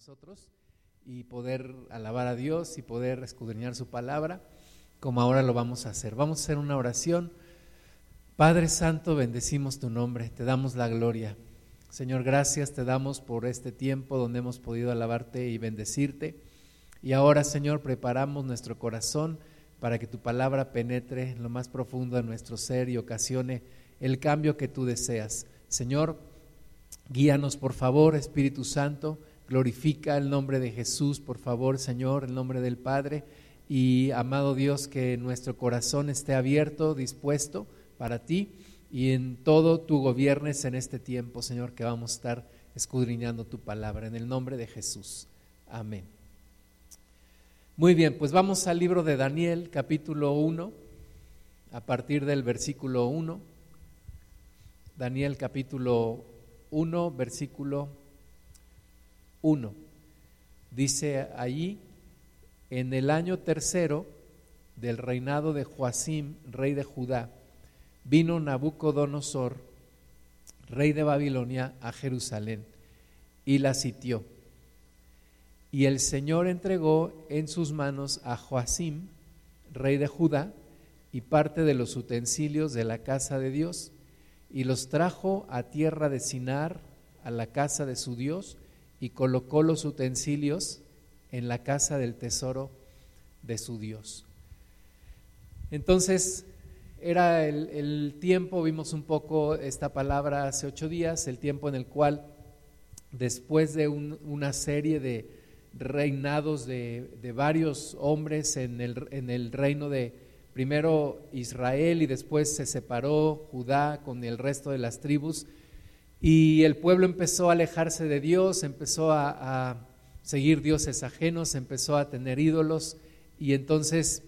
nosotros y poder alabar a Dios y poder escudriñar su palabra, como ahora lo vamos a hacer. Vamos a hacer una oración. Padre Santo, bendecimos tu nombre, te damos la gloria. Señor, gracias te damos por este tiempo donde hemos podido alabarte y bendecirte. Y ahora, Señor, preparamos nuestro corazón para que tu palabra penetre en lo más profundo de nuestro ser y ocasione el cambio que tú deseas. Señor, guíanos por favor, Espíritu Santo, glorifica el nombre de Jesús, por favor, Señor, el nombre del Padre. Y amado Dios, que nuestro corazón esté abierto, dispuesto para ti y en todo tu gobiernes en este tiempo, Señor, que vamos a estar escudriñando tu palabra. En el nombre de Jesús. Amén. Muy bien, pues vamos al libro de Daniel, capítulo 1, a partir del versículo 1. Daniel capítulo 1, versículo 1. Dice allí, en el año tercero del reinado de Joacim, rey de Judá, vino Nabucodonosor, rey de Babilonia, a Jerusalén y la sitió y el Señor entregó en sus manos a Joacim, rey de Judá, y parte de los utensilios de la casa de Dios, y los trajo a tierra de Sinar, a la casa de su Dios, y colocó los utensilios en la casa del tesoro de su Dios. Entonces, era el, tiempo, vimos un poco esta palabra hace ocho días, el tiempo en el cual, después de una serie de, reinados de, varios hombres en el, en el reino de primero Israel y después se separó Judá con el resto de las tribus y el pueblo empezó a alejarse de Dios, empezó a, seguir dioses ajenos, empezó a tener ídolos y entonces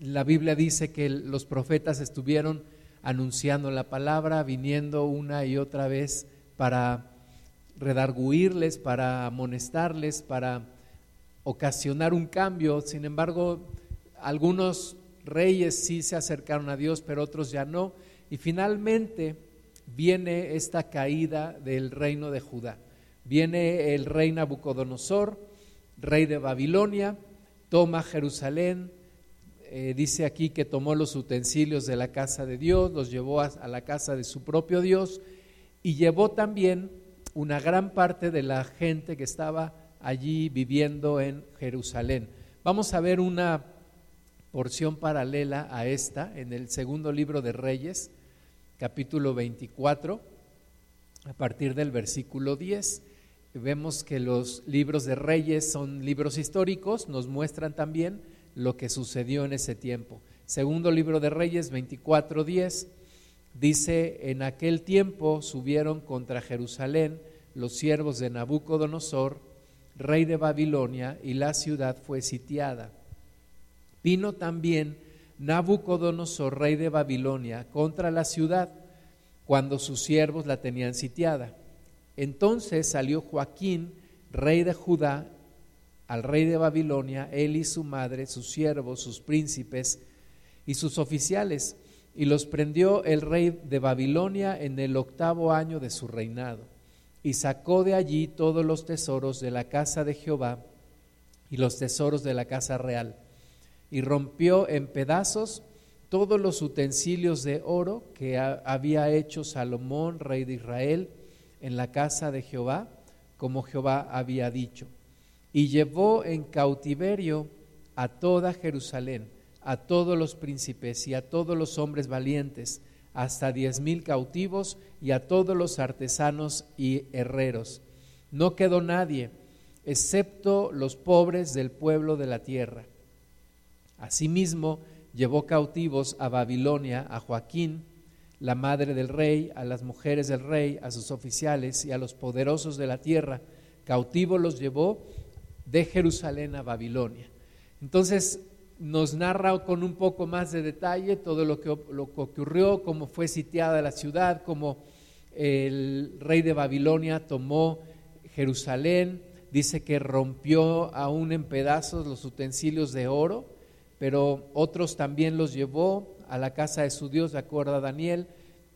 la Biblia dice que los profetas estuvieron anunciando la palabra, viniendo una y otra vez para redarguirles, para amonestarles, para ocasionar un cambio. Sin embargo, algunos reyes sí se acercaron a Dios, pero otros ya no. Y finalmente viene esta caída del reino de Judá. Viene el rey Nabucodonosor, rey de Babilonia, toma Jerusalén, eh, dice aquí que tomó los utensilios de la casa de Dios, los llevó a la casa de su propio Dios y llevó también una gran parte de la gente que estaba allí viviendo en Jerusalén. Vamos a ver una porción paralela a esta en el segundo libro de Reyes, capítulo 24, a partir del versículo 10. Vemos que los libros de Reyes son libros históricos, nos muestran también lo que sucedió en ese tiempo. Segundo libro de Reyes 24, 10 Dice, en aquel tiempo subieron contra Jerusalén los siervos de Nabucodonosor, rey de Babilonia, y la ciudad fue sitiada. Vino también Nabucodonosor, rey de Babilonia, contra la ciudad, cuando sus siervos la tenían sitiada. Entonces salió Joaquín, rey de Judá, al rey de Babilonia, él y su madre, sus siervos, sus príncipes y sus oficiales, y los prendió el rey de Babilonia en el octavo año de su reinado, y sacó de allí todos los tesoros de la casa de Jehová y los tesoros de la casa real, y rompió en pedazos todos los utensilios de oro que había hecho Salomón, rey de Israel, en la casa de Jehová, como Jehová había dicho, y llevó en cautiverio a toda Jerusalén a todos los príncipes y a todos los hombres valientes, hasta diez mil cautivos y a todos los artesanos y herreros. No quedó nadie, excepto los pobres del pueblo de la tierra. Asimismo, llevó cautivos a Babilonia a Joaquín, la madre del rey, a las mujeres del rey, a sus oficiales y a los poderosos de la tierra. Cautivo los llevó de Jerusalén a Babilonia. Entonces, nos narra con un poco más de detalle todo lo que, lo que ocurrió, cómo fue sitiada la ciudad, cómo el rey de Babilonia tomó Jerusalén, dice que rompió aún en pedazos los utensilios de oro, pero otros también los llevó a la casa de su Dios, de acuerdo a Daniel,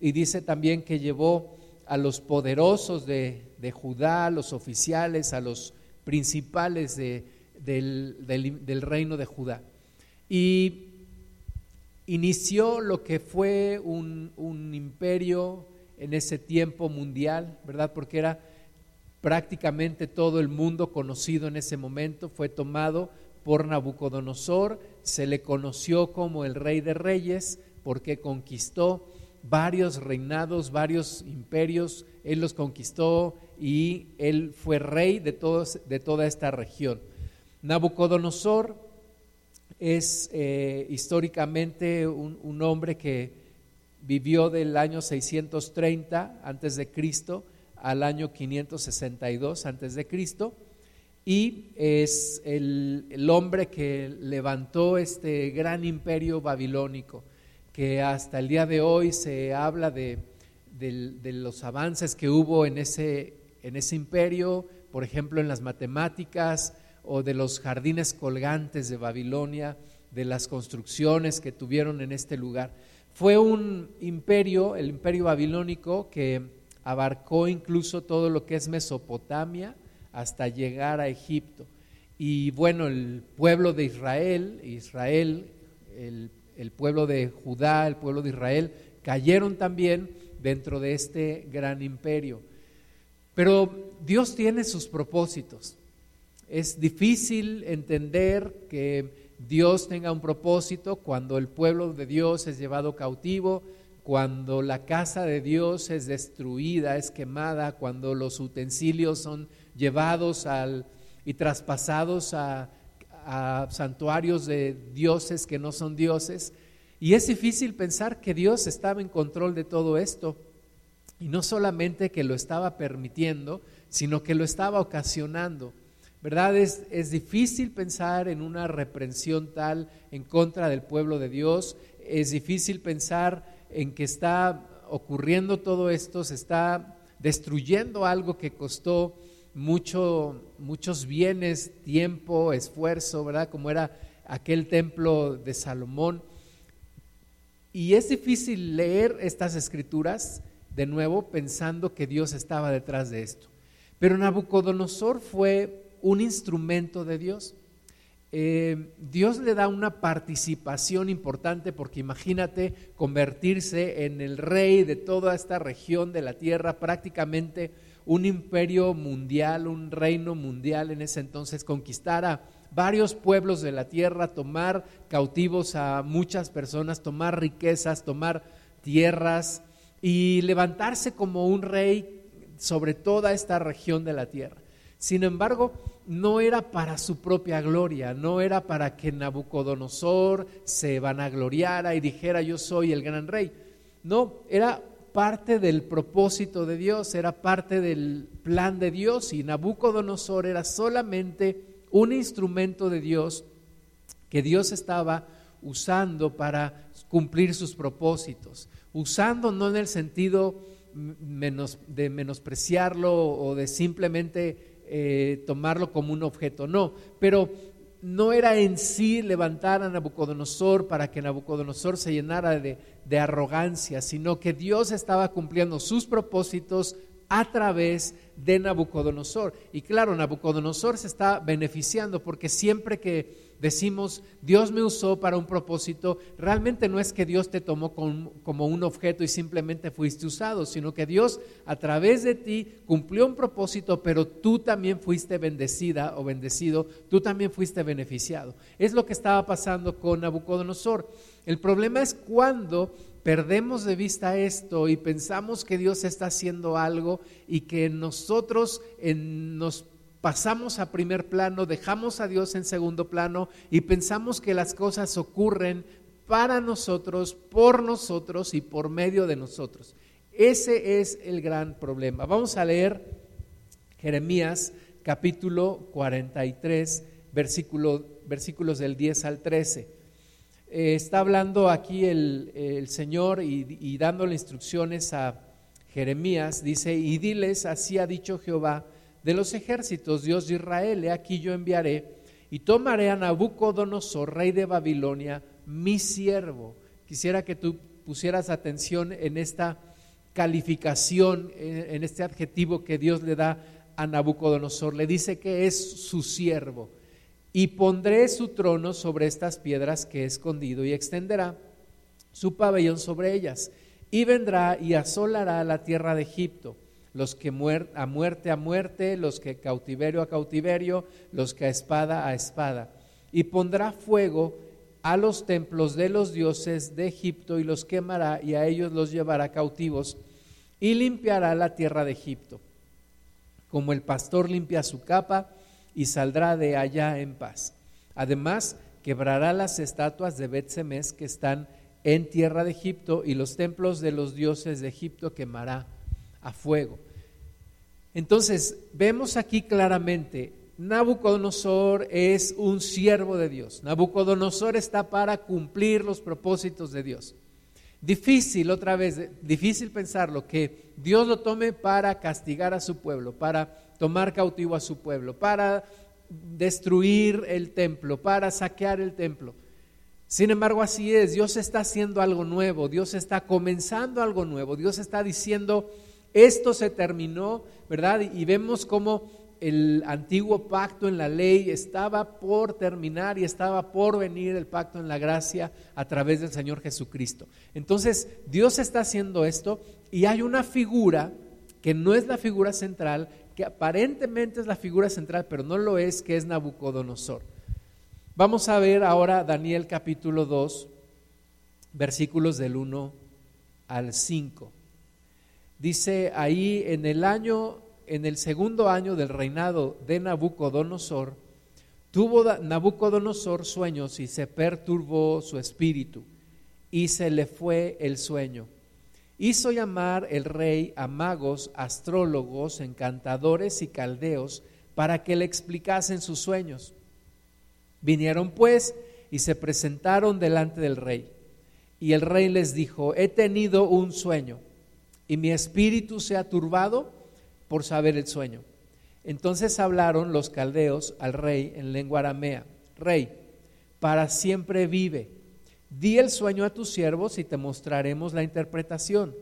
y dice también que llevó a los poderosos de, de Judá, a los oficiales, a los principales de, del, del, reino de Judá. Y inició lo que fue un, un imperio en ese tiempo mundial, ¿verdad? Porque era prácticamente todo el mundo conocido en ese momento, fue tomado por Nabucodonosor, se le conoció como el rey de reyes porque conquistó varios reinados, varios imperios, él los conquistó y él fue rey de, todos, de toda esta región. Nabucodonosor es eh, históricamente un, hombre que vivió del año 630 antes de Cristo al año 562 antes de Cristo y es el, el hombre que levantó este gran imperio babilónico que hasta el día de hoy se habla de, los avances que hubo en ese, en ese imperio, por ejemplo en las matemáticas o de los jardines colgantes de Babilonia, de las construcciones que tuvieron en este lugar. Fue un imperio, el imperio babilónico, que abarcó incluso todo lo que es Mesopotamia hasta llegar a Egipto. Y bueno, el pueblo de Israel, Israel, el el pueblo de Judá, el pueblo de Israel, cayeron también dentro de este gran imperio. Pero Dios tiene sus propósitos. Es difícil entender que Dios tenga un propósito cuando el pueblo de Dios es llevado cautivo, cuando la casa de Dios es destruida, es quemada, cuando los utensilios son llevados al, y traspasados a santuarios de dioses que no son dioses. Y es difícil pensar que Dios estaba en control de todo esto. Y no solamente que lo estaba permitiendo, sino que lo estaba ocasionando. ¿Verdad? Es, es difícil pensar en una reprensión tal en contra del pueblo de Dios. Es difícil pensar en que está ocurriendo todo esto, se está destruyendo algo que costó mucho, muchos bienes, tiempo, esfuerzo, ¿verdad? Como era aquel templo de Salomón. Y es difícil leer estas escrituras de nuevo pensando que Dios estaba detrás de esto. Pero Nabucodonosor fue un instrumento de Dios. Eh, Dios le da una participación importante porque imagínate convertirse en el rey de toda esta región de la tierra, prácticamente un imperio mundial, un reino mundial en ese entonces, conquistar a varios pueblos de la tierra, tomar cautivos a muchas personas, tomar riquezas, tomar tierras y levantarse como un rey sobre toda esta región de la tierra. Sin embargo, no era para su propia gloria, no era para que Nabucodonosor se vanagloriara y dijera yo soy el gran rey. No, era parte del propósito de Dios, era parte del plan de Dios y Nabucodonosor era solamente un instrumento de Dios que Dios estaba usando para cumplir sus propósitos, usando no en el sentido de menospreciarlo o de simplemente eh, tomarlo como un objeto, no, pero no era en sí levantar a Nabucodonosor para que Nabucodonosor se llenara de, de arrogancia, sino que Dios estaba cumpliendo sus propósitos a través de Nabucodonosor. Y claro, Nabucodonosor se está beneficiando porque siempre que decimos Dios me usó para un propósito, realmente no es que Dios te tomó como un objeto y simplemente fuiste usado, sino que Dios a través de ti cumplió un propósito, pero tú también fuiste bendecida o bendecido, tú también fuiste beneficiado. Es lo que estaba pasando con Nabucodonosor. El problema es cuando perdemos de vista esto y pensamos que Dios está haciendo algo y que nosotros nos pasamos a primer plano, dejamos a Dios en segundo plano y pensamos que las cosas ocurren para nosotros, por nosotros y por medio de nosotros. Ese es el gran problema. Vamos a leer Jeremías capítulo 43, versículo, versículos del 10 al 13. Eh, está hablando aquí el, Señor y, y dándole instrucciones a Jeremías. Dice, y diles, así ha dicho Jehová, de los ejércitos, Dios de Israel, he aquí yo enviaré y tomaré a Nabucodonosor, rey de Babilonia, mi siervo. Quisiera que tú pusieras atención en esta calificación, en este adjetivo que Dios le da a Nabucodonosor. Le dice que es su siervo. Y pondré su trono sobre estas piedras que he escondido y extenderá su pabellón sobre ellas. Y vendrá y asolará la tierra de Egipto, los que a muerte a muerte, los que cautiverio a cautiverio, los que a espada a espada. Y pondrá fuego a los templos de los dioses de Egipto y los quemará y a ellos los llevará cautivos y limpiará la tierra de Egipto, como el pastor limpia su capa y saldrá de allá en paz. Además, quebrará las estatuas de bet que están en tierra de Egipto y los templos de los dioses de Egipto quemará a fuego. Entonces, vemos aquí claramente, Nabucodonosor es un siervo de Dios. Nabucodonosor está para cumplir los propósitos de Dios. Difícil, otra vez, difícil pensarlo, que Dios lo tome para castigar a su pueblo, para tomar cautivo a su pueblo, para destruir el templo, para saquear el templo. Sin embargo, así es, Dios está haciendo algo nuevo, Dios está comenzando algo nuevo, Dios está diciendo, esto se terminó, ¿verdad? Y vemos cómo el antiguo pacto en la ley estaba por terminar y estaba por venir el pacto en la gracia a través del Señor Jesucristo. Entonces, Dios está haciendo esto y hay una figura que no es la figura central, que aparentemente es la figura central, pero no lo es, que es Nabucodonosor. Vamos a ver ahora Daniel capítulo 2, versículos del 1 al 5. Dice ahí en el año en el segundo año del reinado de Nabucodonosor, tuvo Nabucodonosor sueños y se perturbó su espíritu y se le fue el sueño. Hizo llamar el rey a magos, astrólogos, encantadores y caldeos para que le explicasen sus sueños. Vinieron pues y se presentaron delante del rey. Y el rey les dijo, he tenido un sueño y mi espíritu se ha turbado por saber el sueño. Entonces hablaron los caldeos al rey en lengua aramea, Rey, para siempre vive. Di el sueño a tus siervos y te mostraremos la interpretación.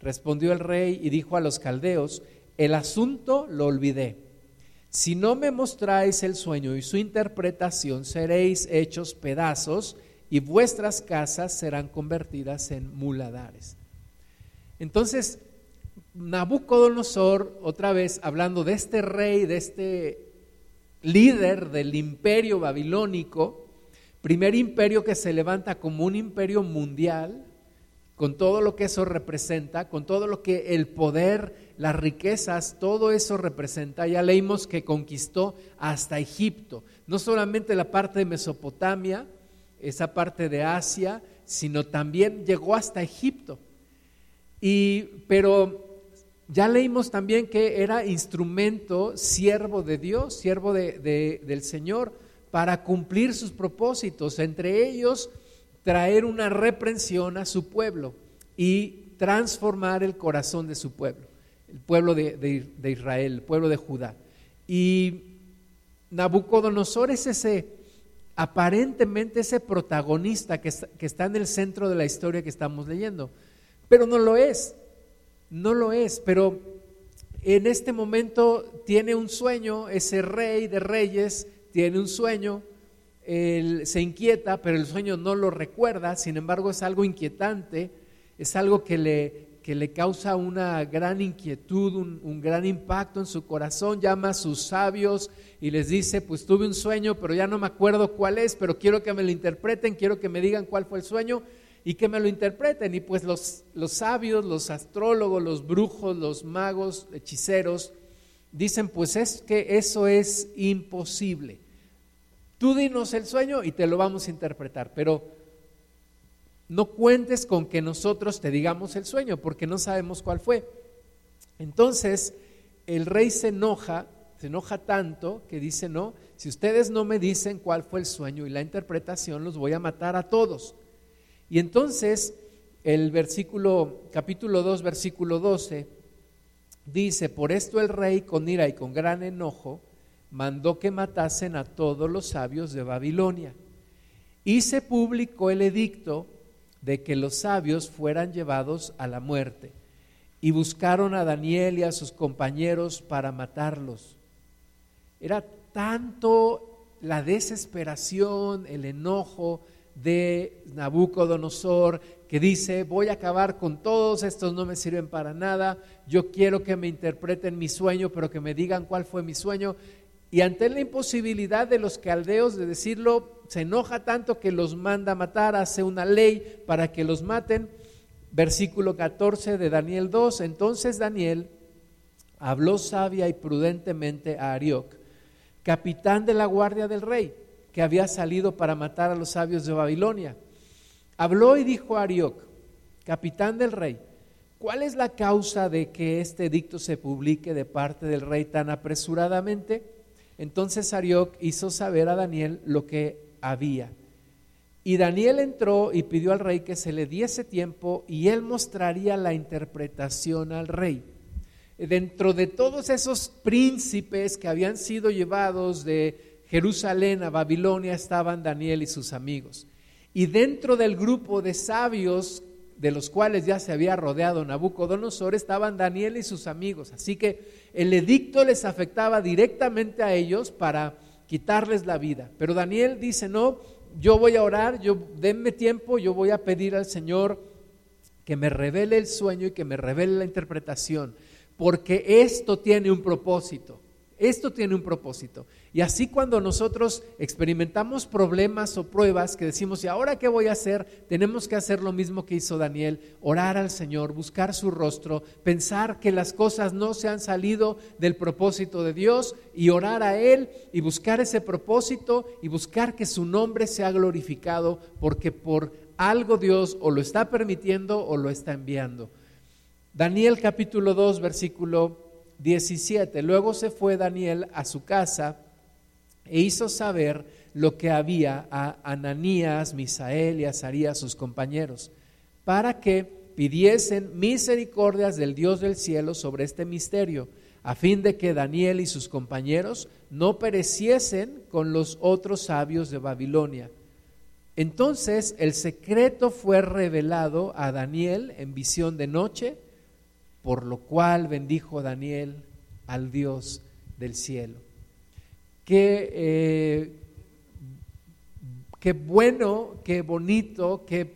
Respondió el rey y dijo a los caldeos, el asunto lo olvidé. Si no me mostráis el sueño y su interpretación, seréis hechos pedazos y vuestras casas serán convertidas en muladares. Entonces, Nabucodonosor, otra vez hablando de este rey, de este líder del imperio babilónico, primer imperio que se levanta como un imperio mundial, con todo lo que eso representa, con todo lo que el poder, las riquezas, todo eso representa. Ya leímos que conquistó hasta Egipto, no solamente la parte de Mesopotamia, esa parte de Asia, sino también llegó hasta Egipto. Y, pero ya leímos también que era instrumento, siervo de Dios, siervo de, del Señor, para cumplir sus propósitos, entre ellos traer una reprensión a su pueblo y transformar el corazón de su pueblo, el pueblo de, Israel, el pueblo de Judá. Y Nabucodonosor es ese, aparentemente ese protagonista que que está en el centro de la historia que estamos leyendo, pero no lo es. No lo es, pero en este momento tiene un sueño, ese rey de reyes tiene un sueño, él se inquieta, pero el sueño no lo recuerda, sin embargo es algo inquietante, es algo que le, que le causa una gran inquietud, un, un, gran impacto en su corazón, llama a sus sabios y les dice, pues tuve un sueño, pero ya no me acuerdo cuál es, pero quiero que me lo interpreten, quiero que me digan cuál fue el sueño y que me lo interpreten. Y pues los, los sabios, los astrólogos, los brujos, los magos, hechiceros, dicen, pues es que eso es imposible. Tú dinos el sueño y te lo vamos a interpretar, pero no cuentes con que nosotros te digamos el sueño, porque no sabemos cuál fue. Entonces, el rey se enoja, se enoja tanto que dice, no, si ustedes no me dicen cuál fue el sueño y la interpretación, los voy a matar a todos. Y entonces el versículo, capítulo 2, versículo 12, dice, por esto el rey con ira y con gran enojo mandó que matasen a todos los sabios de Babilonia. Y se publicó el edicto de que los sabios fueran llevados a la muerte. y buscaron a Daniel y a sus compañeros para matarlos. Era tanto la desesperación, el enojo de Nabucodonosor que dice, voy a acabar con todos, estos no me sirven para nada, yo quiero que me interpreten mi sueño, pero que me digan cuál fue mi sueño. Y ante la imposibilidad de los caldeos de decirlo, se enoja tanto que los manda a matar, hace una ley para que los maten. Versículo 14 de Daniel 2. Entonces Daniel habló sabia y prudentemente a Arioc, capitán de la guardia del rey, que había salido para matar a los sabios de Babilonia. Habló y dijo a Arioc, capitán del rey, ¿cuál es la causa de que este edicto se publique de parte del rey tan apresuradamente? Entonces Arioc hizo saber a Daniel lo que había. Y Daniel entró y pidió al rey que se le diese tiempo y él mostraría la interpretación al rey. Dentro de todos esos príncipes que habían sido llevados de Jerusalén a Babilonia estaban Daniel y sus amigos. Y dentro del grupo de sabios de los cuales ya se había rodeado Nabucodonosor, estaban Daniel y sus amigos. Así que el edicto les afectaba directamente a ellos para quitarles la vida. Pero Daniel dice, no, yo voy a orar, yo denme tiempo, yo voy a pedir al Señor que me revele el sueño y que me revele la interpretación, porque esto tiene un propósito. Esto tiene un propósito. Y así cuando nosotros experimentamos problemas o pruebas que decimos, ¿y ahora qué voy a hacer? Tenemos que hacer lo mismo que hizo Daniel, orar al Señor, buscar su rostro, pensar que las cosas no se han salido del propósito de Dios y orar a Él y buscar ese propósito y buscar que su nombre sea glorificado porque por algo Dios o lo está permitiendo o lo está enviando. Daniel capítulo 2, versículo 17. Luego se fue Daniel a su casa e hizo saber lo que había a Ananías, Misael y Azarías, sus compañeros, para que pidiesen misericordias del Dios del cielo sobre este misterio, a fin de que Daniel y sus compañeros no pereciesen con los otros sabios de Babilonia. Entonces el secreto fue revelado a Daniel en visión de noche, por lo cual bendijo Daniel al Dios del cielo. Qué, eh, qué bueno, qué bonito, qué,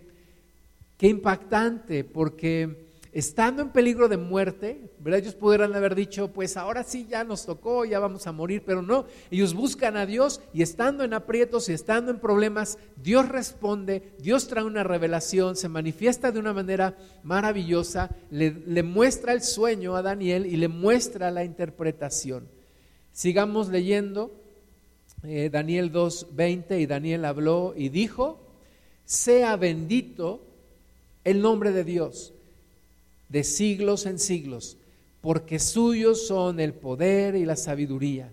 qué impactante, porque estando en peligro de muerte, ¿verdad? Ellos pudieran haber dicho, pues ahora sí ya nos tocó, ya vamos a morir, pero no, ellos buscan a Dios y estando en aprietos y estando en problemas, Dios responde, Dios trae una revelación, se manifiesta de una manera maravillosa, le, muestra el sueño a Daniel y le muestra la interpretación. Sigamos leyendo eh, Daniel 2.20 y Daniel habló y dijo, sea bendito el nombre de Dios de siglos en siglos, porque suyos son el poder y la sabiduría.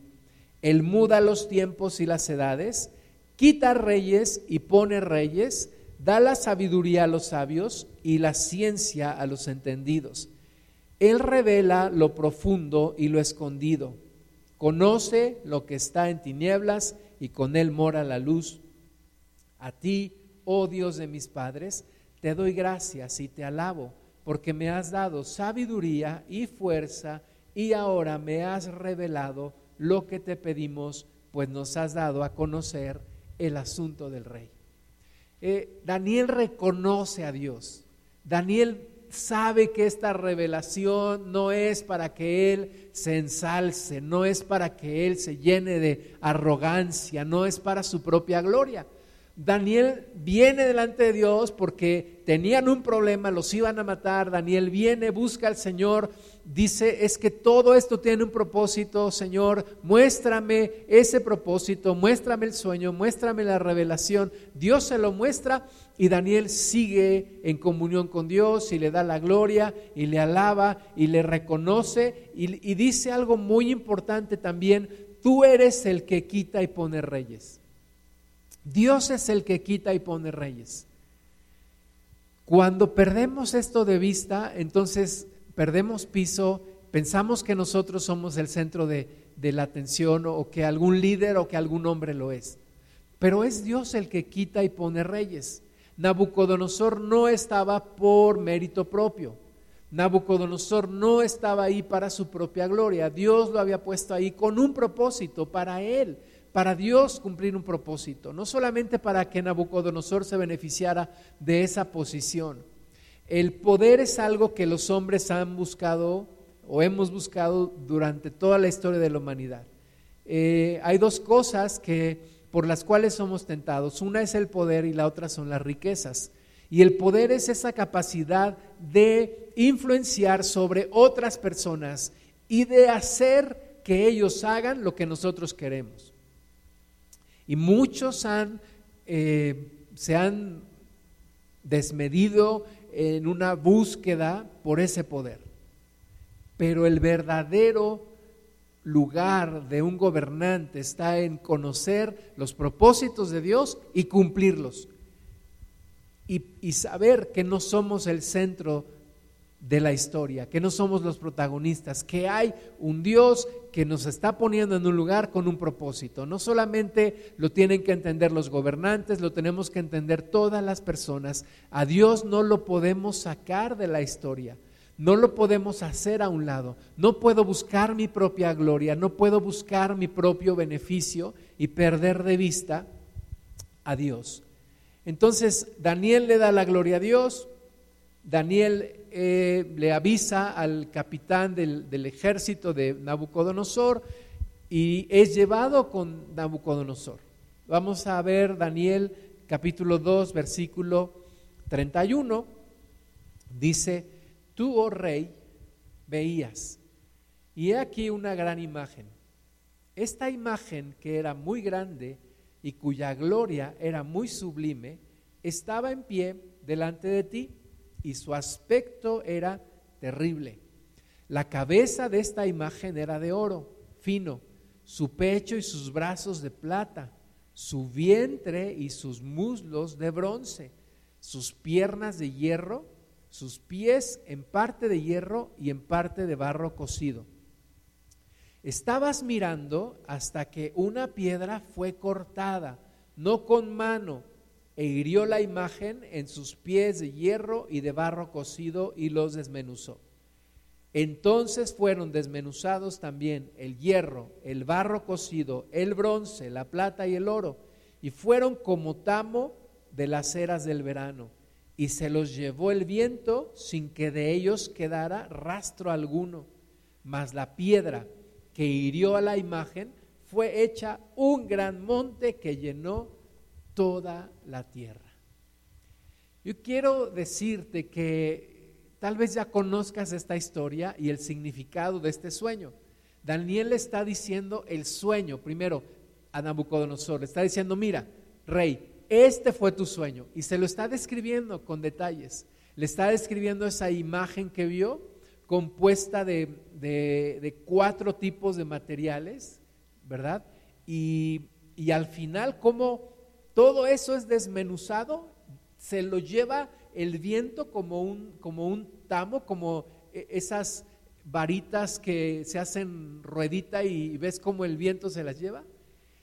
Él muda los tiempos y las edades, quita reyes y pone reyes, da la sabiduría a los sabios y la ciencia a los entendidos. Él revela lo profundo y lo escondido, conoce lo que está en tinieblas y con él mora la luz. A ti, oh Dios de mis padres, te doy gracias y te alabo porque me has dado sabiduría y fuerza y ahora me has revelado lo que te pedimos, pues nos has dado a conocer el asunto del rey. Eh, Daniel reconoce a Dios. Daniel sabe que esta revelación no es para que él se ensalce, no es para que él se llene de arrogancia, no es para su propia gloria. Daniel viene delante de Dios porque tenían un problema, los iban a matar. Daniel viene, busca al Señor, dice, es que todo esto tiene un propósito, Señor, muéstrame ese propósito, muéstrame el sueño, muéstrame la revelación. Dios se lo muestra y Daniel sigue en comunión con Dios y le da la gloria y le alaba y le reconoce y, y dice algo muy importante también, tú eres el que quita y pone reyes. Dios es el que quita y pone reyes. Cuando perdemos esto de vista, entonces perdemos piso, pensamos que nosotros somos el centro de, la atención o que algún líder o que algún hombre lo es. Pero es Dios el que quita y pone reyes. Nabucodonosor no estaba por mérito propio. Nabucodonosor no estaba ahí para su propia gloria, Dios lo había puesto ahí con un propósito para él, para Dios cumplir un propósito, no solamente para que Nabucodonosor se beneficiara de esa posición. El poder es algo que los hombres han buscado o hemos buscado durante toda la historia de la humanidad. Eh, hay dos cosas que, por las cuales somos tentados. Una es el poder y la otra son las riquezas. Y el poder es esa capacidad de influenciar sobre otras personas y de hacer que ellos hagan lo que nosotros queremos. Y muchos eh, se han desmedido en una búsqueda por ese poder. Pero el verdadero lugar de un gobernante está en conocer los propósitos de Dios y cumplirlos y, saber que no somos el centro de la historia, que no somos los protagonistas, que hay un Dios que nos está poniendo en un lugar con un propósito. No solamente lo tienen que entender los gobernantes, lo tenemos que entender todas las personas. A Dios no lo podemos sacar de la historia, no lo podemos hacer a un lado. No puedo buscar mi propia gloria, no puedo buscar mi propio beneficio y perder de vista a Dios. Entonces Daniel le da la gloria a Dios, Daniel eh, le avisa al capitán del, del, ejército de Nabucodonosor y es llevado con Nabucodonosor. Vamos a ver Daniel capítulo 2, versículo 31. Dice, tú, oh rey, veías. Y he aquí una gran imagen. Esta imagen que era muy grande, y cuya gloria era muy sublime, estaba en pie delante de ti y su aspecto era terrible. La cabeza de esta imagen era de oro fino, su pecho y sus brazos de plata, su vientre y sus muslos de bronce, sus piernas de hierro, sus pies en parte de hierro y en parte de barro cocido. Estabas mirando hasta que una piedra fue cortada, no con mano, e hirió la imagen en sus pies de hierro y de barro cocido y los desmenuzó. Entonces fueron desmenuzados también el hierro, el barro cocido, el bronce, la plata y el oro, y fueron como tamo de las eras del verano, y se los llevó el viento sin que de ellos quedara rastro alguno, mas la piedra que hirió a la imagen, fue hecha un gran monte que llenó toda la tierra. Yo quiero decirte que tal vez ya conozcas esta historia y el significado de este sueño. Daniel está diciendo el sueño, primero a Nabucodonosor, le está diciendo, mira, rey, este fue tu sueño. Y se lo está describiendo con detalles. Le está describiendo esa imagen que vio compuesta de, cuatro tipos de materiales, ¿verdad? Y, al final, como todo eso es desmenuzado, se lo lleva el viento como un, como un tamo, como e, esas varitas que se hacen ruedita y ves cómo el viento se las lleva,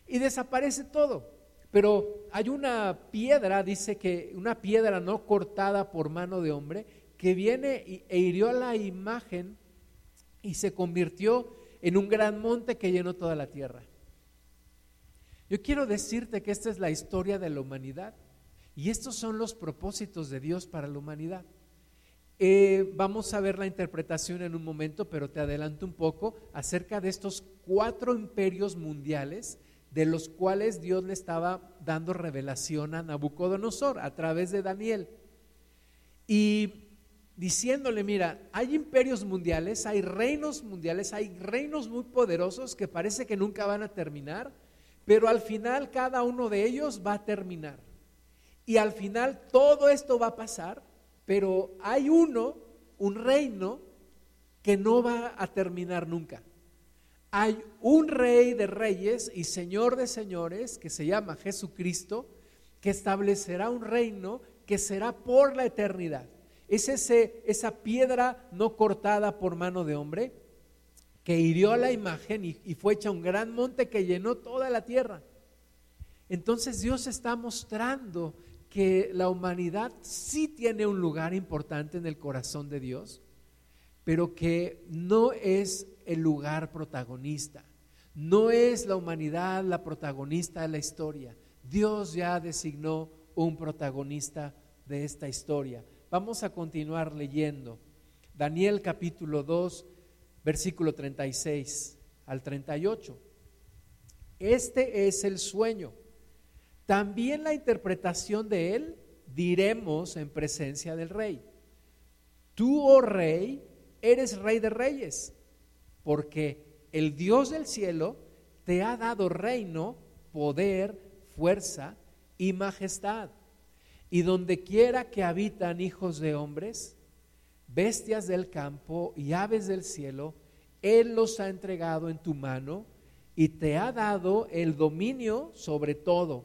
y desaparece todo. Pero hay una piedra, dice que una piedra no cortada por mano de hombre, que viene e hirió la imagen y se convirtió en un gran monte que llenó toda la tierra. Yo quiero decirte que esta es la historia de la humanidad y estos son los propósitos de Dios para la humanidad. Eh, vamos a ver la interpretación en un momento, pero te adelanto un poco acerca de estos cuatro imperios mundiales de los cuales Dios le estaba dando revelación a Nabucodonosor a través de Daniel. Y diciéndole, mira, hay imperios mundiales, hay reinos mundiales, hay reinos muy poderosos que parece que nunca van a terminar, pero al final cada uno de ellos va a terminar. Y al final todo esto va a pasar, pero hay uno, un reino, que no va a terminar nunca. Hay un rey de reyes y señor de señores que se llama Jesucristo, que establecerá un reino que será por la eternidad. Es ese, esa piedra no cortada por mano de hombre que hirió la imagen y, y fue hecha un gran monte que llenó toda la tierra. Entonces Dios está mostrando que la humanidad sí tiene un lugar importante en el corazón de Dios, pero que no es el lugar protagonista. No es la humanidad la protagonista de la historia. Dios ya designó un protagonista de esta historia. Vamos a continuar leyendo. Daniel capítulo 2, versículo 36 al 38. Este es el sueño. También la interpretación de él diremos en presencia del rey. Tú, oh rey, eres rey de reyes, porque el Dios del cielo te ha dado reino, poder, fuerza y majestad. Y donde quiera que habitan hijos de hombres, bestias del campo y aves del cielo, Él los ha entregado en tu mano y te ha dado el dominio sobre todo.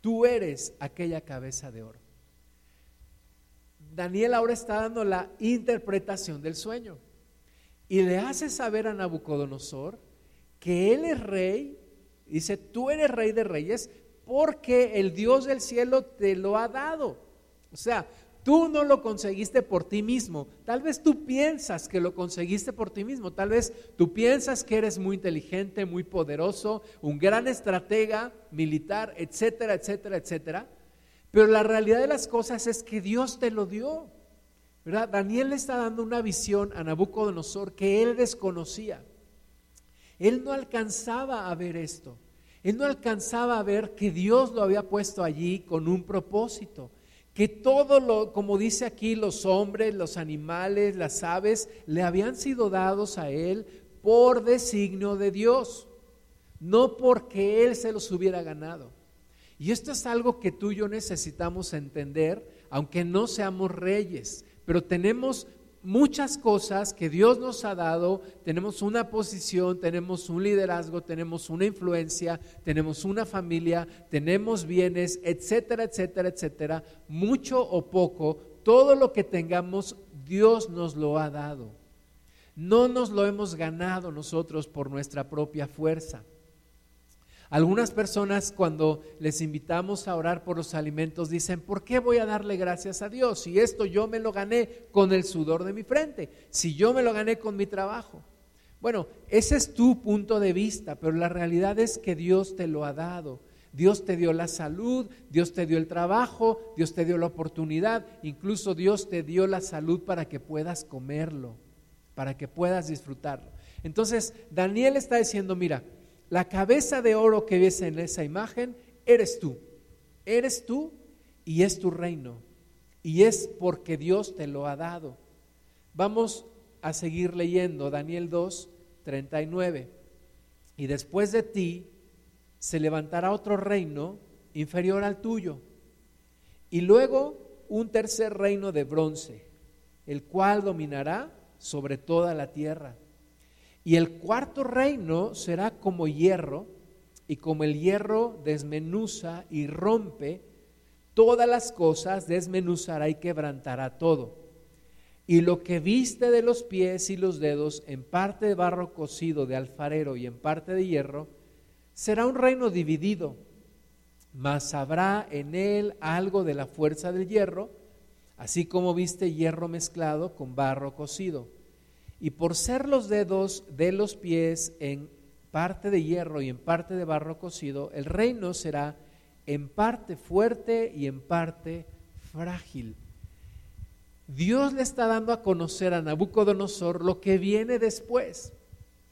Tú eres aquella cabeza de oro. Daniel ahora está dando la interpretación del sueño y le hace saber a Nabucodonosor que él es rey, dice, tú eres rey de reyes porque el Dios del cielo te lo ha dado. O sea, tú no lo conseguiste por ti mismo. Tal vez tú piensas que lo conseguiste por ti mismo. Tal vez tú piensas que eres muy inteligente, muy poderoso, un gran estratega militar, etcétera, etcétera, etcétera. Pero la realidad de las cosas es que Dios te lo dio. Daniel le está dando una visión a Nabucodonosor que él desconocía. Él no alcanzaba a ver esto. Él no alcanzaba a ver que Dios lo había puesto allí con un propósito. Que todo lo, como dice aquí, los hombres, los animales, las aves, le habían sido dados a él por designio de Dios, no porque él se los hubiera ganado. Y esto es algo que tú y yo necesitamos entender, aunque no seamos reyes pero tenemos muchas cosas que Dios nos ha dado, tenemos una posición, tenemos un liderazgo, tenemos una influencia, tenemos una familia, tenemos bienes, etcétera, etcétera, etcétera, mucho o poco, todo lo que tengamos, Dios nos lo ha dado. No nos lo hemos ganado nosotros por nuestra propia fuerza. Algunas personas cuando les invitamos a orar por los alimentos dicen, ¿por qué voy a darle gracias a Dios si esto yo me lo gané con el sudor de mi frente, si yo me lo gané con mi trabajo? Bueno, ese es tu punto de vista, pero la realidad es que Dios te lo ha dado. Dios te dio la salud, Dios te dio el trabajo, Dios te dio la oportunidad, incluso Dios te dio la salud para que puedas comerlo, para que puedas disfrutarlo. Entonces, Daniel está diciendo, mira, la cabeza de oro que ves en esa imagen eres tú. Eres tú y es tu reino. Y es porque Dios te lo ha dado. Vamos a seguir leyendo Daniel 2, 39. Y después de ti se levantará otro reino inferior al tuyo. Y luego un tercer reino de bronce, el cual dominará sobre toda la tierra. Y el cuarto reino será como hierro, y como el hierro desmenuza y rompe todas las cosas, desmenuzará y quebrantará todo. Y lo que viste de los pies y los dedos, en parte de barro cocido de alfarero y en parte de hierro, será un reino dividido, mas habrá en él algo de la fuerza del hierro, así como viste hierro mezclado con barro cocido y por ser los dedos de los pies en parte de hierro y en parte de barro cocido, el reino será en parte fuerte y en parte frágil. Dios le está dando a conocer a Nabucodonosor lo que viene después,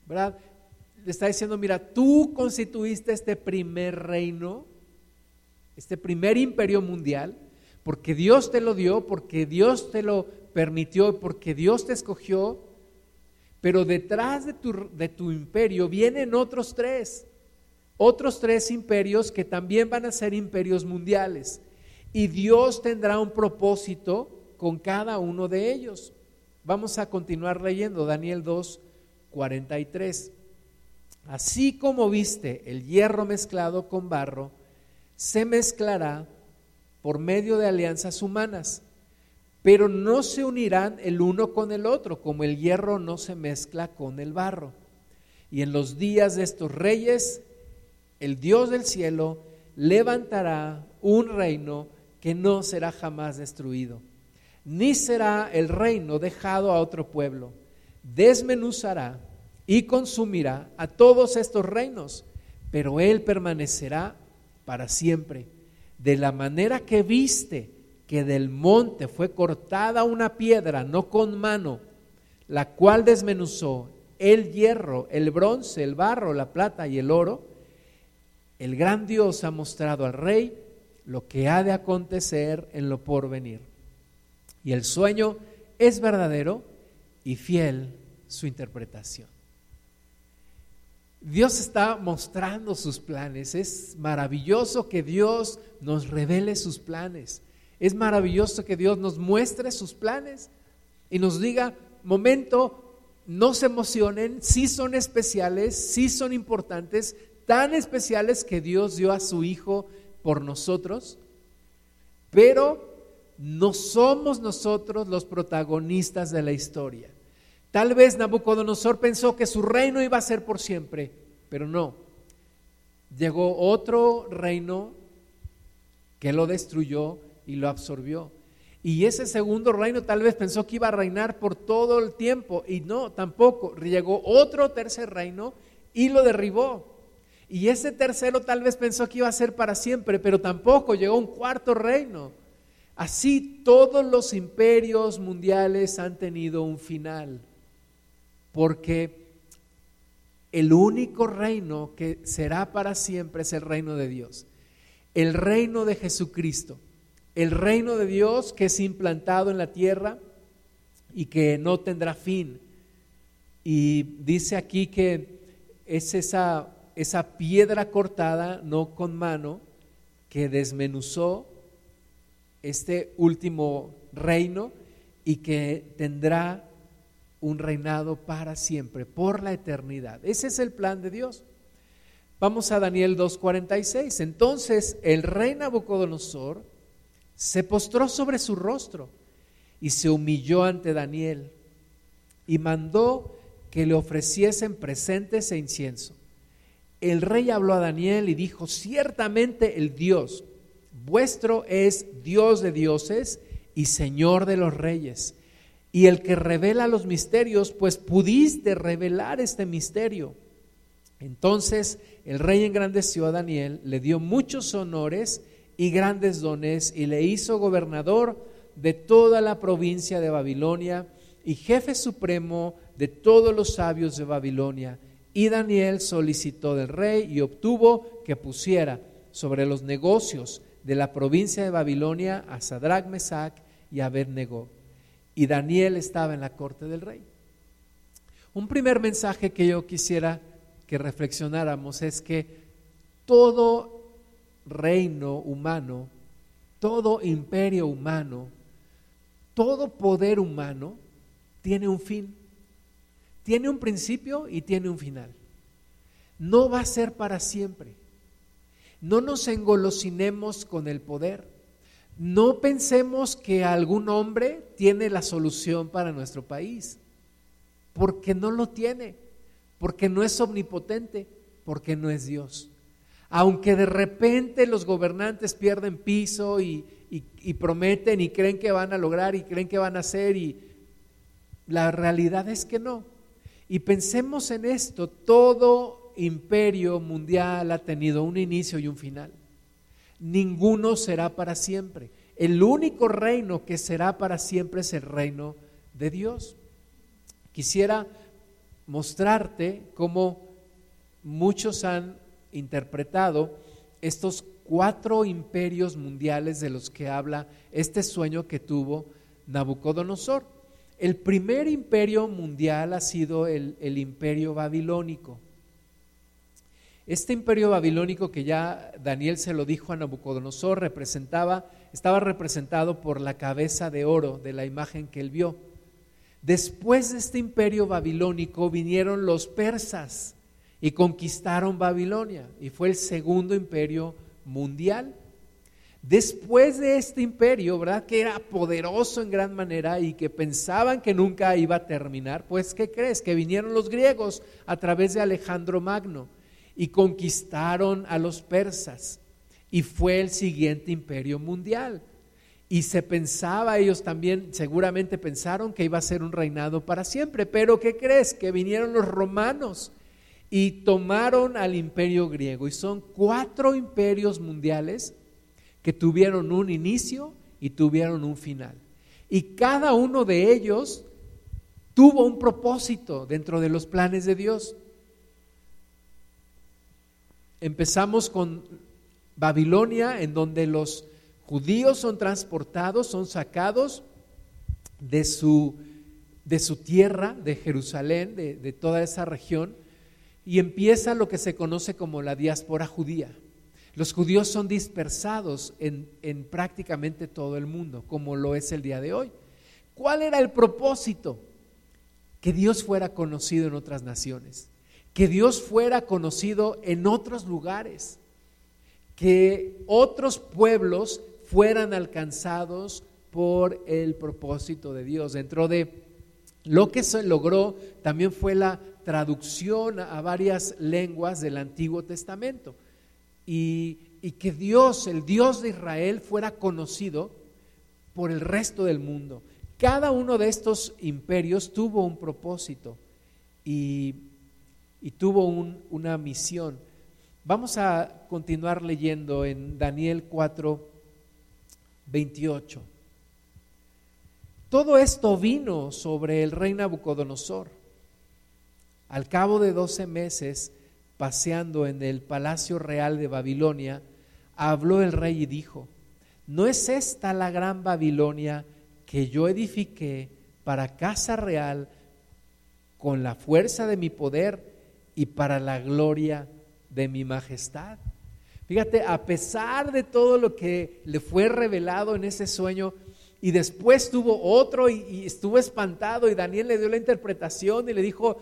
¿verdad? Le está diciendo, mira, tú constituiste este primer reino, este primer imperio mundial, porque Dios te lo dio, porque Dios te lo permitió, porque Dios te escogió, pero detrás de tu, de tu imperio vienen otros tres, otros tres imperios que también van a ser imperios mundiales. Y Dios tendrá un propósito con cada uno de ellos. Vamos a continuar leyendo Daniel 2, 43. Así como viste el hierro mezclado con barro, se mezclará por medio de alianzas humanas pero no se unirán el uno con el otro, como el hierro no se mezcla con el barro. Y en los días de estos reyes, el Dios del cielo levantará un reino que no será jamás destruido, ni será el reino dejado a otro pueblo, desmenuzará y consumirá a todos estos reinos, pero Él permanecerá para siempre. De la manera que viste que del monte fue cortada una piedra, no con mano, la cual desmenuzó el hierro, el bronce, el barro, la plata y el oro, el gran Dios ha mostrado al rey lo que ha de acontecer en lo porvenir. Y el sueño es verdadero y fiel su interpretación. Dios está mostrando sus planes. Es maravilloso que Dios nos revele sus planes. Es maravilloso que Dios nos muestre sus planes y nos diga, momento, no se emocionen, sí son especiales, sí son importantes, tan especiales que Dios dio a su Hijo por nosotros, pero no somos nosotros los protagonistas de la historia. Tal vez Nabucodonosor pensó que su reino iba a ser por siempre, pero no. Llegó otro reino que lo destruyó y lo absorbió. Y ese segundo reino tal vez pensó que iba a reinar por todo el tiempo y no, tampoco. Llegó otro tercer reino y lo derribó. Y ese tercero tal vez pensó que iba a ser para siempre, pero tampoco. Llegó un cuarto reino. Así todos los imperios mundiales han tenido un final porque el único reino que será para siempre es el reino de Dios, el reino de Jesucristo, el reino de Dios que es implantado en la tierra y que no tendrá fin. Y dice aquí que es esa, esa piedra cortada, no con mano, que desmenuzó este último reino y que tendrá un reinado para siempre, por la eternidad. Ese es el plan de Dios. Vamos a Daniel 2.46. Entonces el rey Nabucodonosor se postró sobre su rostro y se humilló ante Daniel y mandó que le ofreciesen presentes e incienso. El rey habló a Daniel y dijo, ciertamente el Dios vuestro es Dios de dioses y Señor de los reyes y el que revela los misterios, pues pudiste revelar este misterio. Entonces el rey engrandeció a Daniel, le dio muchos honores y grandes dones y le hizo gobernador de toda la provincia de Babilonia y jefe supremo de todos los sabios de Babilonia. Y Daniel solicitó del rey y obtuvo que pusiera sobre los negocios de la provincia de Babilonia a Sadrach, Mesach y Abednego y Daniel estaba en la corte del rey. Un primer mensaje que yo quisiera que reflexionáramos es que todo reino humano, todo imperio humano, todo poder humano tiene un fin, tiene un principio y tiene un final. No va a ser para siempre. No nos engolosinemos con el poder. No pensemos que algún hombre tiene la solución para nuestro país, porque no lo tiene, porque no es omnipotente, porque no es Dios. Aunque de repente los gobernantes pierden piso y, prometen y creen que van a lograr y creen que van a hacer y la realidad es que no. Y pensemos en esto, todo imperio mundial ha tenido un inicio y un final ninguno será para siempre. El único reino que será para siempre es el reino de Dios. Quisiera mostrarte cómo muchos han interpretado estos cuatro imperios mundiales de los que habla este sueño que tuvo Nabucodonosor. El primer imperio mundial ha sido el, el imperio babilónico. Este imperio babilónico que ya Daniel se lo dijo a Nabucodonosor representaba, estaba representado por la cabeza de oro de la imagen que él vio. Después de este imperio babilónico vinieron los persas y conquistaron Babilonia y fue el segundo imperio mundial. Después de este imperio, ¿verdad? Que era poderoso en gran manera y que pensaban que nunca iba a terminar, pues ¿qué crees? Que vinieron los griegos a través de Alejandro Magno y conquistaron a los persas y fue el siguiente imperio mundial. y se pensaba, ellos también seguramente pensaron que iba a ser un reinado para siempre, pero ¿qué crees? Que vinieron los romanos y tomaron al imperio griego y son cuatro imperios mundiales que tuvieron un inicio y tuvieron un final. Y cada uno de ellos tuvo un propósito dentro de los planes de Dios. Empezamos con Babilonia, en donde los judíos son transportados, son sacados de su, de su tierra, de Jerusalén, de, de toda esa región, y empieza lo que se conoce como la diáspora judía. Los judíos son dispersados en, en, prácticamente todo el mundo, como lo es el día de hoy. ¿Cuál era el propósito? Que Dios fuera conocido en otras naciones, que Dios fuera conocido en otros lugares, que otros pueblos fueran alcanzados por el propósito de Dios. Dentro de lo que se logró también fue la traducción a varias lenguas del Antiguo Testamento y, que Dios, el Dios de Israel, fuera conocido por el resto del mundo. Cada uno de estos imperios tuvo un propósito y, tuvo una misión. Vamos a continuar leyendo en Daniel 4, 28. Todo esto vino sobre el rey Nabucodonosor. Al cabo de doce meses, paseando en el palacio real de Babilonia, habló el rey y dijo, ¿no es esta la gran Babilonia que yo edifiqué para casa real con la fuerza de mi poder y para la gloria de mi majestad? Fíjate, a pesar de todo lo que le fue revelado en ese sueño, y después tuvo otro y, estuvo espantado y Daniel le dio la interpretación y le dijo,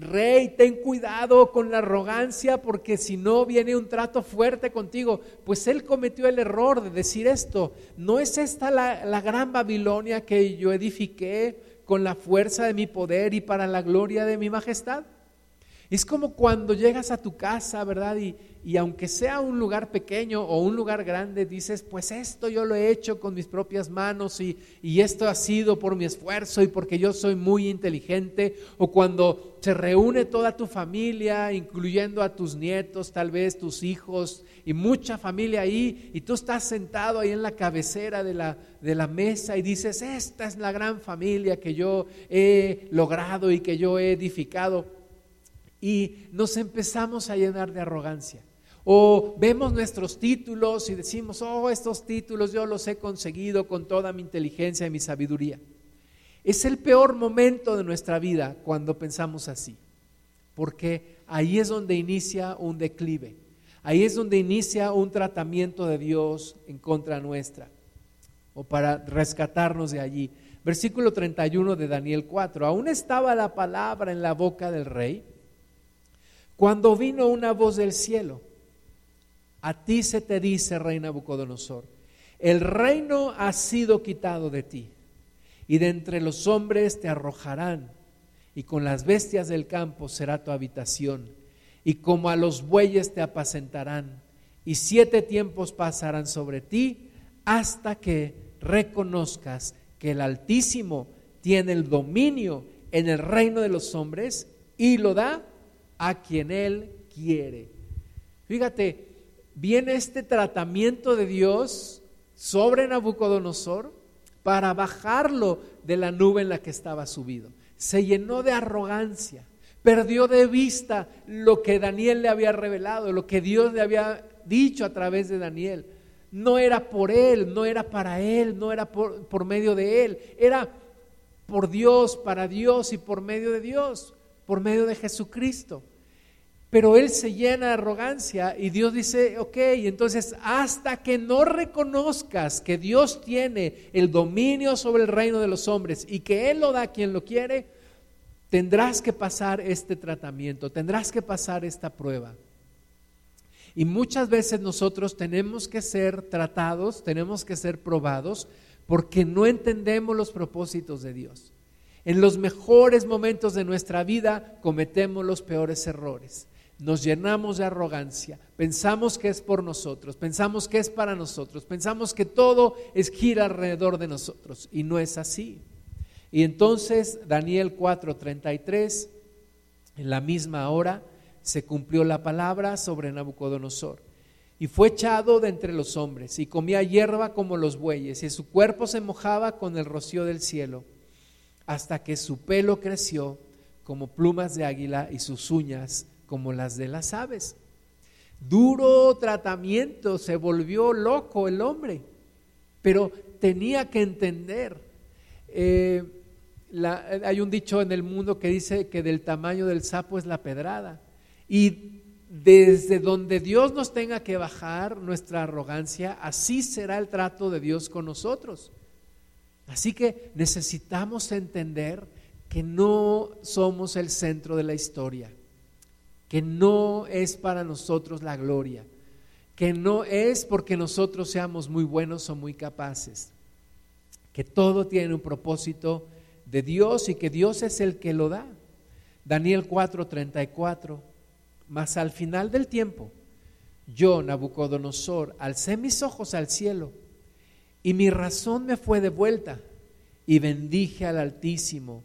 rey, ten cuidado con la arrogancia porque si no viene un trato fuerte contigo. Pues él cometió el error de decir esto, ¿no es esta la, la gran Babilonia que yo edifiqué con la fuerza de mi poder y para la gloria de mi majestad? Es como cuando llegas a tu casa, ¿verdad? Y, y aunque sea un lugar pequeño o un lugar grande, dices, pues esto yo lo he hecho con mis propias manos y, esto ha sido por mi esfuerzo y porque yo soy muy inteligente. O cuando se reúne toda tu familia, incluyendo a tus nietos, tal vez tus hijos y mucha familia ahí, y tú estás sentado ahí en la cabecera de la, de la mesa y dices, esta es la gran familia que yo he logrado y que yo he edificado. Y nos empezamos a llenar de arrogancia. O vemos nuestros títulos y decimos, oh, estos títulos yo los he conseguido con toda mi inteligencia y mi sabiduría. Es el peor momento de nuestra vida cuando pensamos así, porque ahí es donde inicia un declive, ahí es donde inicia un tratamiento de Dios en contra nuestra, o para rescatarnos de allí. Versículo 31 de Daniel 4, aún estaba la palabra en la boca del rey, cuando vino una voz del cielo a ti se te dice, rey Nabucodonosor, el reino ha sido quitado de ti, y de entre los hombres te arrojarán, y con las bestias del campo será tu habitación, y como a los bueyes te apacentarán, y siete tiempos pasarán sobre ti, hasta que reconozcas que el Altísimo tiene el dominio en el reino de los hombres y lo da a quien él quiere. Fíjate, viene este tratamiento de Dios sobre Nabucodonosor para bajarlo de la nube en la que estaba subido. Se llenó de arrogancia, perdió de vista lo que Daniel le había revelado, lo que Dios le había dicho a través de Daniel. No era por él, no era para él, no era por, por medio de él, era por Dios, para Dios y por medio de Dios, por medio de Jesucristo. Pero él se llena de arrogancia y Dios dice, ok, entonces hasta que no reconozcas que Dios tiene el dominio sobre el reino de los hombres y que Él lo da a quien lo quiere, tendrás que pasar este tratamiento, tendrás que pasar esta prueba. Y muchas veces nosotros tenemos que ser tratados, tenemos que ser probados, porque no entendemos los propósitos de Dios. En los mejores momentos de nuestra vida cometemos los peores errores nos llenamos de arrogancia, pensamos que es por nosotros, pensamos que es para nosotros, pensamos que todo es gira alrededor de nosotros y no es así. Y entonces Daniel 4:33, en la misma hora, se cumplió la palabra sobre Nabucodonosor. Y fue echado de entre los hombres y comía hierba como los bueyes y su cuerpo se mojaba con el rocío del cielo hasta que su pelo creció como plumas de águila y sus uñas como las de las aves. Duro tratamiento, se volvió loco el hombre, pero tenía que entender. Eh, hay un dicho en el mundo que dice que del tamaño del sapo es la pedrada. Y desde donde Dios nos tenga que bajar nuestra arrogancia, así será el trato de Dios con nosotros. Así que necesitamos entender que no somos el centro de la historia que no es para nosotros la gloria, que no es porque nosotros seamos muy buenos o muy capaces, que todo tiene un propósito de Dios y que Dios es el que lo da. Daniel 4:34, mas al final del tiempo, yo, Nabucodonosor, alcé mis ojos al cielo y mi razón me fue devuelta y bendije al Altísimo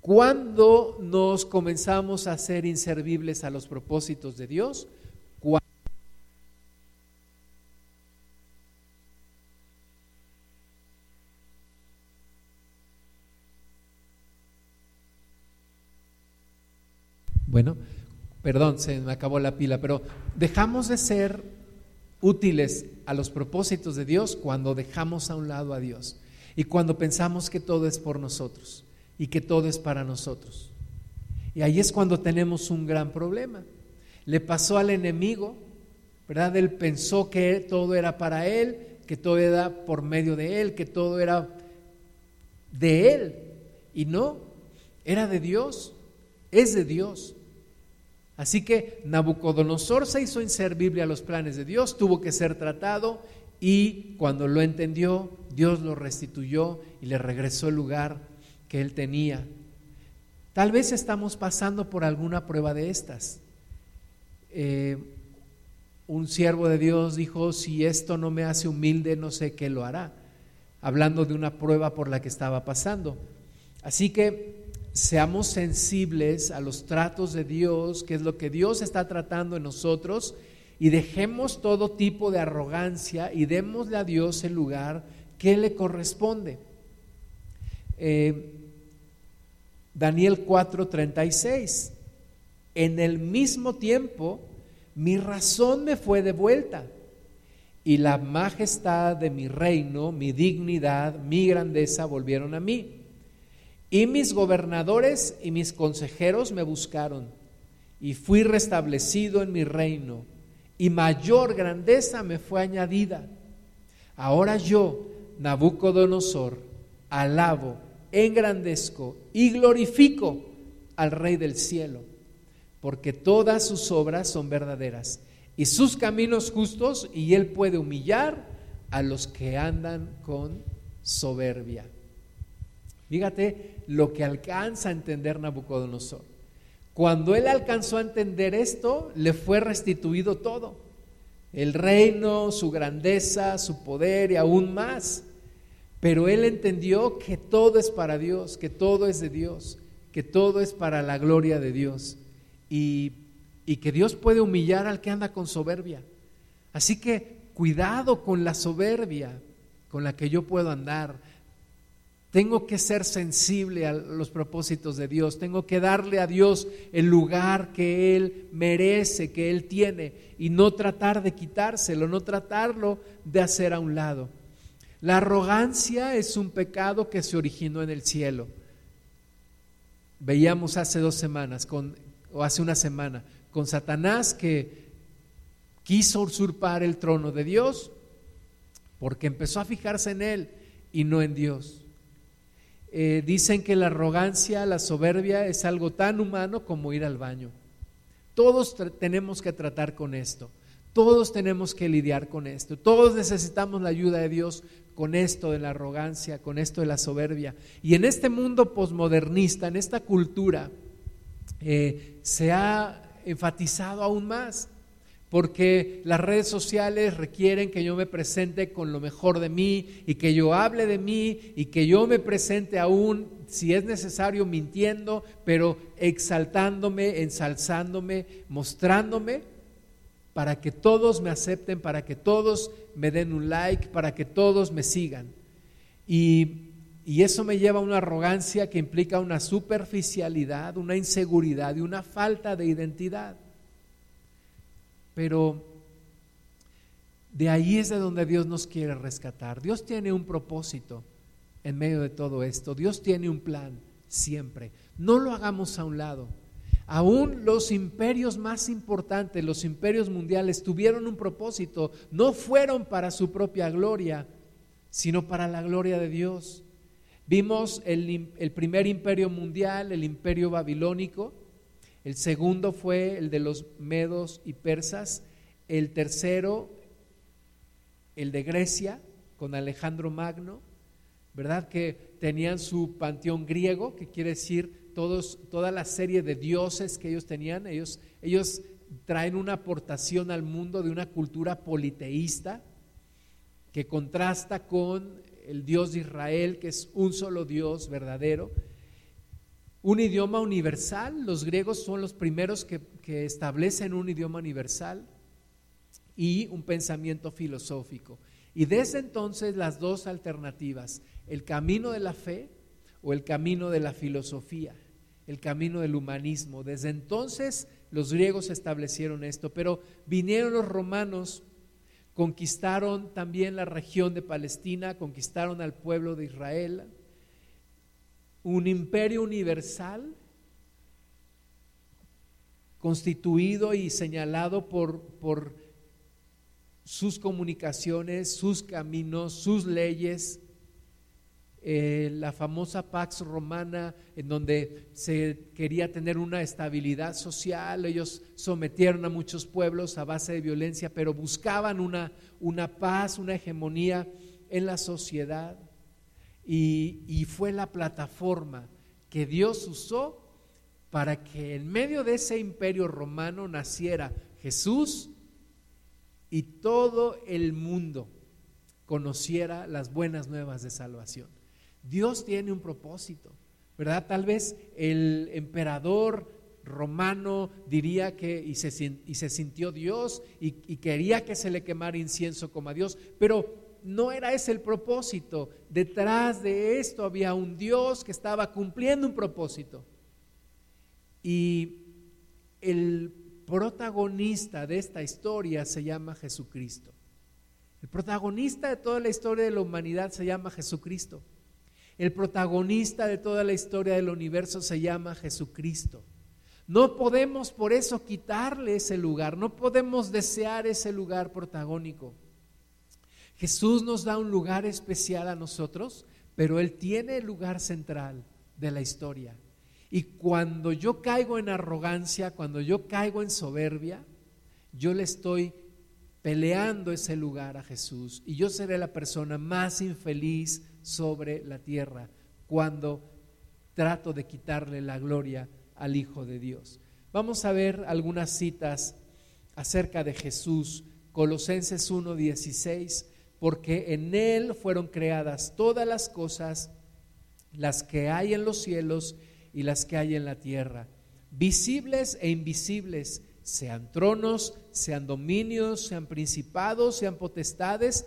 ¿Cuándo nos comenzamos a ser inservibles a los propósitos de Dios? Bueno, perdón, se me acabó la pila, pero dejamos de ser útiles a los propósitos de Dios cuando dejamos a un lado a Dios y cuando pensamos que todo es por nosotros y que todo es para nosotros. Y ahí es cuando tenemos un gran problema. Le pasó al enemigo, ¿verdad? Él pensó que todo era para él, que todo era por medio de él, que todo era de él. Y no, era de Dios, es de Dios. Así que Nabucodonosor se hizo inservible a los planes de Dios, tuvo que ser tratado y cuando lo entendió, Dios lo restituyó y le regresó el lugar que él tenía. Tal vez estamos pasando por alguna prueba de estas. Eh, un siervo de Dios dijo, si esto no me hace humilde, no sé qué lo hará, hablando de una prueba por la que estaba pasando. Así que seamos sensibles a los tratos de Dios, que es lo que Dios está tratando en nosotros, y dejemos todo tipo de arrogancia y démosle a Dios el lugar que le corresponde. Eh, Daniel 4:36. En el mismo tiempo, mi razón me fue devuelta y la majestad de mi reino, mi dignidad, mi grandeza volvieron a mí. Y mis gobernadores y mis consejeros me buscaron y fui restablecido en mi reino y mayor grandeza me fue añadida. Ahora yo, Nabucodonosor, alabo engrandezco y glorifico al Rey del cielo, porque todas sus obras son verdaderas y sus caminos justos, y él puede humillar a los que andan con soberbia. Fíjate lo que alcanza a entender Nabucodonosor. Cuando él alcanzó a entender esto, le fue restituido todo. El reino, su grandeza, su poder y aún más. Pero él entendió que todo es para Dios, que todo es de Dios, que todo es para la gloria de Dios y, que Dios puede humillar al que anda con soberbia. Así que cuidado con la soberbia con la que yo puedo andar. Tengo que ser sensible a los propósitos de Dios. Tengo que darle a Dios el lugar que Él merece, que Él tiene, y no tratar de quitárselo, no tratarlo de hacer a un lado. La arrogancia es un pecado que se originó en el cielo. Veíamos hace dos semanas, con, o hace una semana, con Satanás que quiso usurpar el trono de Dios porque empezó a fijarse en él y no en Dios. Eh, dicen que la arrogancia, la soberbia es algo tan humano como ir al baño. Todos tenemos que tratar con esto. Todos tenemos que lidiar con esto. Todos necesitamos la ayuda de Dios con esto de la arrogancia, con esto de la soberbia. Y en este mundo posmodernista, en esta cultura, eh, se ha enfatizado aún más porque las redes sociales requieren que yo me presente con lo mejor de mí y que yo hable de mí y que yo me presente aún, si es necesario, mintiendo, pero exaltándome, ensalzándome, mostrándome para que todos me acepten, para que todos me den un like, para que todos me sigan. Y, eso me lleva a una arrogancia que implica una superficialidad, una inseguridad y una falta de identidad. Pero de ahí es de donde Dios nos quiere rescatar. Dios tiene un propósito en medio de todo esto. Dios tiene un plan siempre. No lo hagamos a un lado. Aún los imperios más importantes, los imperios mundiales, tuvieron un propósito. No fueron para su propia gloria, sino para la gloria de Dios. Vimos el, el primer imperio mundial, el imperio babilónico. El segundo fue el de los medos y persas. El tercero, el de Grecia, con Alejandro Magno. ¿Verdad? Que tenían su panteón griego, que quiere decir toda la serie de dioses que ellos tenían, ellos, traen una aportación al mundo de una cultura politeísta que contrasta con el Dios de Israel, que es un solo Dios verdadero. Un idioma universal, los griegos son los primeros que establecen un idioma universal y un pensamiento filosófico. Y desde entonces las dos alternativas, el camino de la fe o el camino de la filosofía, el camino del humanismo. Desde entonces los griegos establecieron esto, pero vinieron los romanos, conquistaron también la región de Palestina, conquistaron al pueblo de Israel, un imperio universal constituido y señalado por, por sus comunicaciones, sus caminos, sus leyes, eh, la famosa Pax Romana, en donde se quería tener una estabilidad social, ellos sometieron a muchos pueblos a base de violencia, pero buscaban una, una paz, una hegemonía en la sociedad. Y, y fue la plataforma que Dios usó para que en medio de ese imperio romano naciera Jesús y todo el mundo conociera las buenas nuevas de salvación. Dios tiene un propósito, ¿verdad? Tal vez el emperador romano diría que y se, sintió Dios y, quería que se le quemara incienso como a Dios, pero no era ese el propósito. Detrás de esto había un Dios que estaba cumpliendo un propósito. Y el protagonista de esta historia se llama Jesucristo. El protagonista de toda la historia de la humanidad se llama Jesucristo. El protagonista de toda la historia del universo se llama Jesucristo. No podemos por eso quitarle ese lugar, no podemos desear ese lugar protagónico. Jesús nos da un lugar especial a nosotros, pero Él tiene el lugar central de la historia. Y cuando yo caigo en arrogancia, cuando yo caigo en soberbia, yo le estoy peleando ese lugar a Jesús y yo seré la persona más infeliz sobre la tierra cuando trato de quitarle la gloria al Hijo de Dios. Vamos a ver algunas citas acerca de Jesús, Colosenses 1:16, porque en Él fueron creadas todas las cosas, las que hay en los cielos y las que hay en la tierra, visibles e invisibles, sean tronos, sean dominios, sean principados, sean potestades,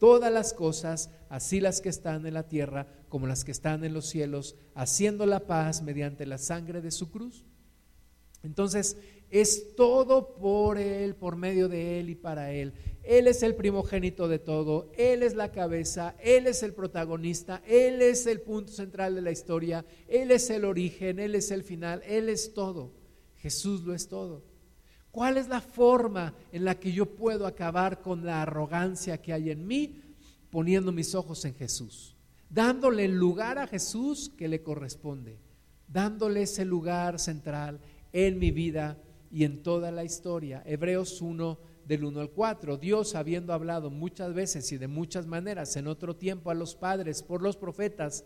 todas las cosas, así las que están en la tierra como las que están en los cielos, haciendo la paz mediante la sangre de su cruz. Entonces, es todo por Él, por medio de Él y para Él. Él es el primogénito de todo, Él es la cabeza, Él es el protagonista, Él es el punto central de la historia, Él es el origen, Él es el final, Él es todo. Jesús lo es todo. ¿Cuál es la forma en la que yo puedo acabar con la arrogancia que hay en mí? Poniendo mis ojos en Jesús, dándole el lugar a Jesús que le corresponde, dándole ese lugar central en mi vida y en toda la historia. Hebreos 1 del 1 al 4. Dios, habiendo hablado muchas veces y de muchas maneras en otro tiempo a los padres por los profetas,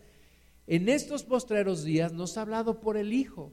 en estos postreros días nos ha hablado por el Hijo,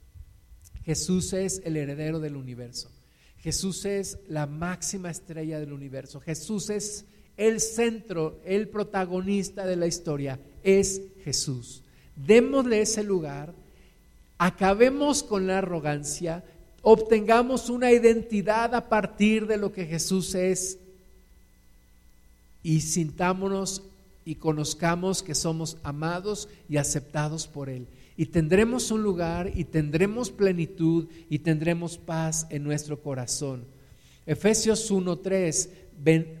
Jesús es el heredero del universo. Jesús es la máxima estrella del universo. Jesús es el centro, el protagonista de la historia. Es Jesús. Démosle ese lugar acabemos con la arrogancia, obtengamos una identidad a partir de lo que Jesús es y sintámonos y conozcamos que somos amados y aceptados por Él. Y tendremos un lugar y tendremos plenitud y tendremos paz en nuestro corazón. Efesios 1:3,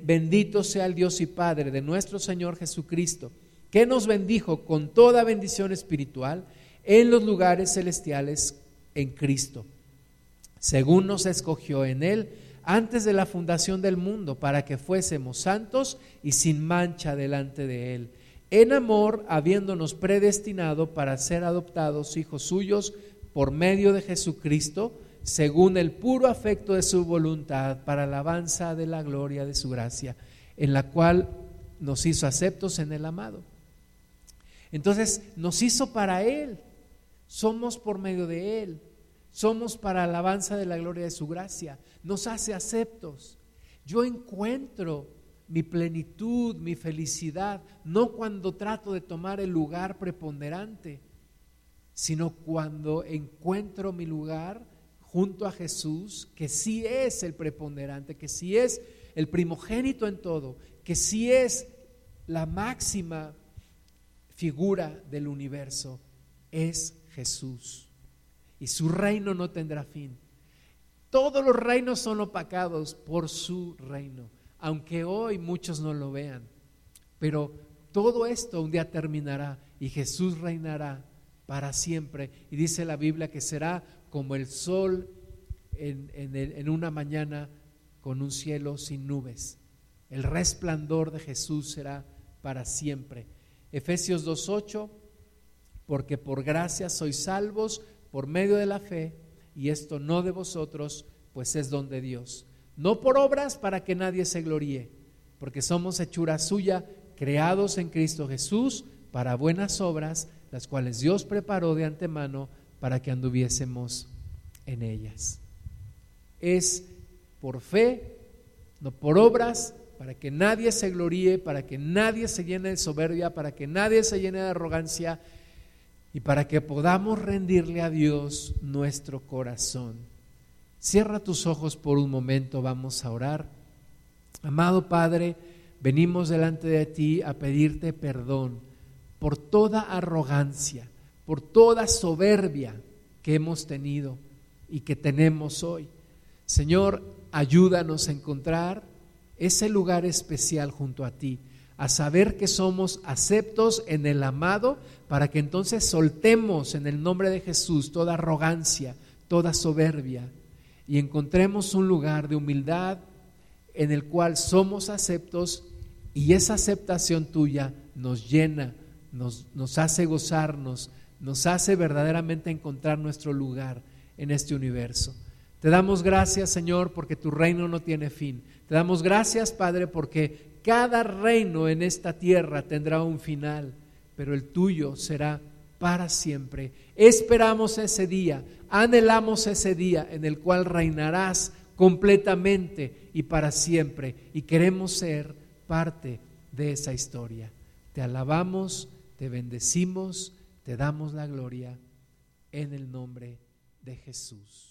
bendito sea el Dios y Padre de nuestro Señor Jesucristo, que nos bendijo con toda bendición espiritual en los lugares celestiales en Cristo, según nos escogió en Él antes de la fundación del mundo, para que fuésemos santos y sin mancha delante de Él, en amor, habiéndonos predestinado para ser adoptados hijos suyos por medio de Jesucristo, según el puro afecto de su voluntad, para alabanza de la gloria de su gracia, en la cual nos hizo aceptos en el amado. Entonces nos hizo para Él somos por medio de Él, somos para alabanza de la gloria de su gracia, nos hace aceptos. Yo encuentro mi plenitud, mi felicidad, no cuando trato de tomar el lugar preponderante, sino cuando encuentro mi lugar junto a Jesús, que sí es el preponderante, que sí es el primogénito en todo, que sí es la máxima figura del universo, es Jesús. Y su reino no tendrá fin. Todos los reinos son opacados por su reino, aunque hoy muchos no lo vean. Pero todo esto un día terminará y Jesús reinará para siempre. Y dice la Biblia que será como el sol en, en una mañana con un cielo sin nubes. El resplandor de Jesús será para siempre. Efesios 2.8 porque por gracia sois salvos por medio de la fe, y esto no de vosotros, pues es don de Dios. No por obras para que nadie se gloríe, porque somos hechura suya, creados en Cristo Jesús para buenas obras, las cuales Dios preparó de antemano para que anduviésemos en ellas. Es por fe, no por obras, para que nadie se gloríe, para que nadie se llene de soberbia, para que nadie se llene de arrogancia, y para que podamos rendirle a Dios nuestro corazón. Cierra tus ojos por un momento, vamos a orar. Amado Padre, venimos delante de ti a pedirte perdón por toda arrogancia, por toda soberbia que hemos tenido y que tenemos hoy. Señor, ayúdanos a encontrar ese lugar especial junto a ti a saber que somos aceptos en el amado, para que entonces soltemos en el nombre de Jesús toda arrogancia, toda soberbia, y encontremos un lugar de humildad en el cual somos aceptos y esa aceptación tuya nos llena, nos, hace gozarnos, nos hace verdaderamente encontrar nuestro lugar en este universo. Te damos gracias, Señor, porque tu reino no tiene fin. Te damos gracias, Padre, porque cada reino en esta tierra tendrá un final, pero el tuyo será para siempre. Esperamos ese día, anhelamos ese día en el cual reinarás completamente y para siempre y queremos ser parte de esa historia. Te alabamos, te bendecimos, te damos la gloria en el nombre de Jesús.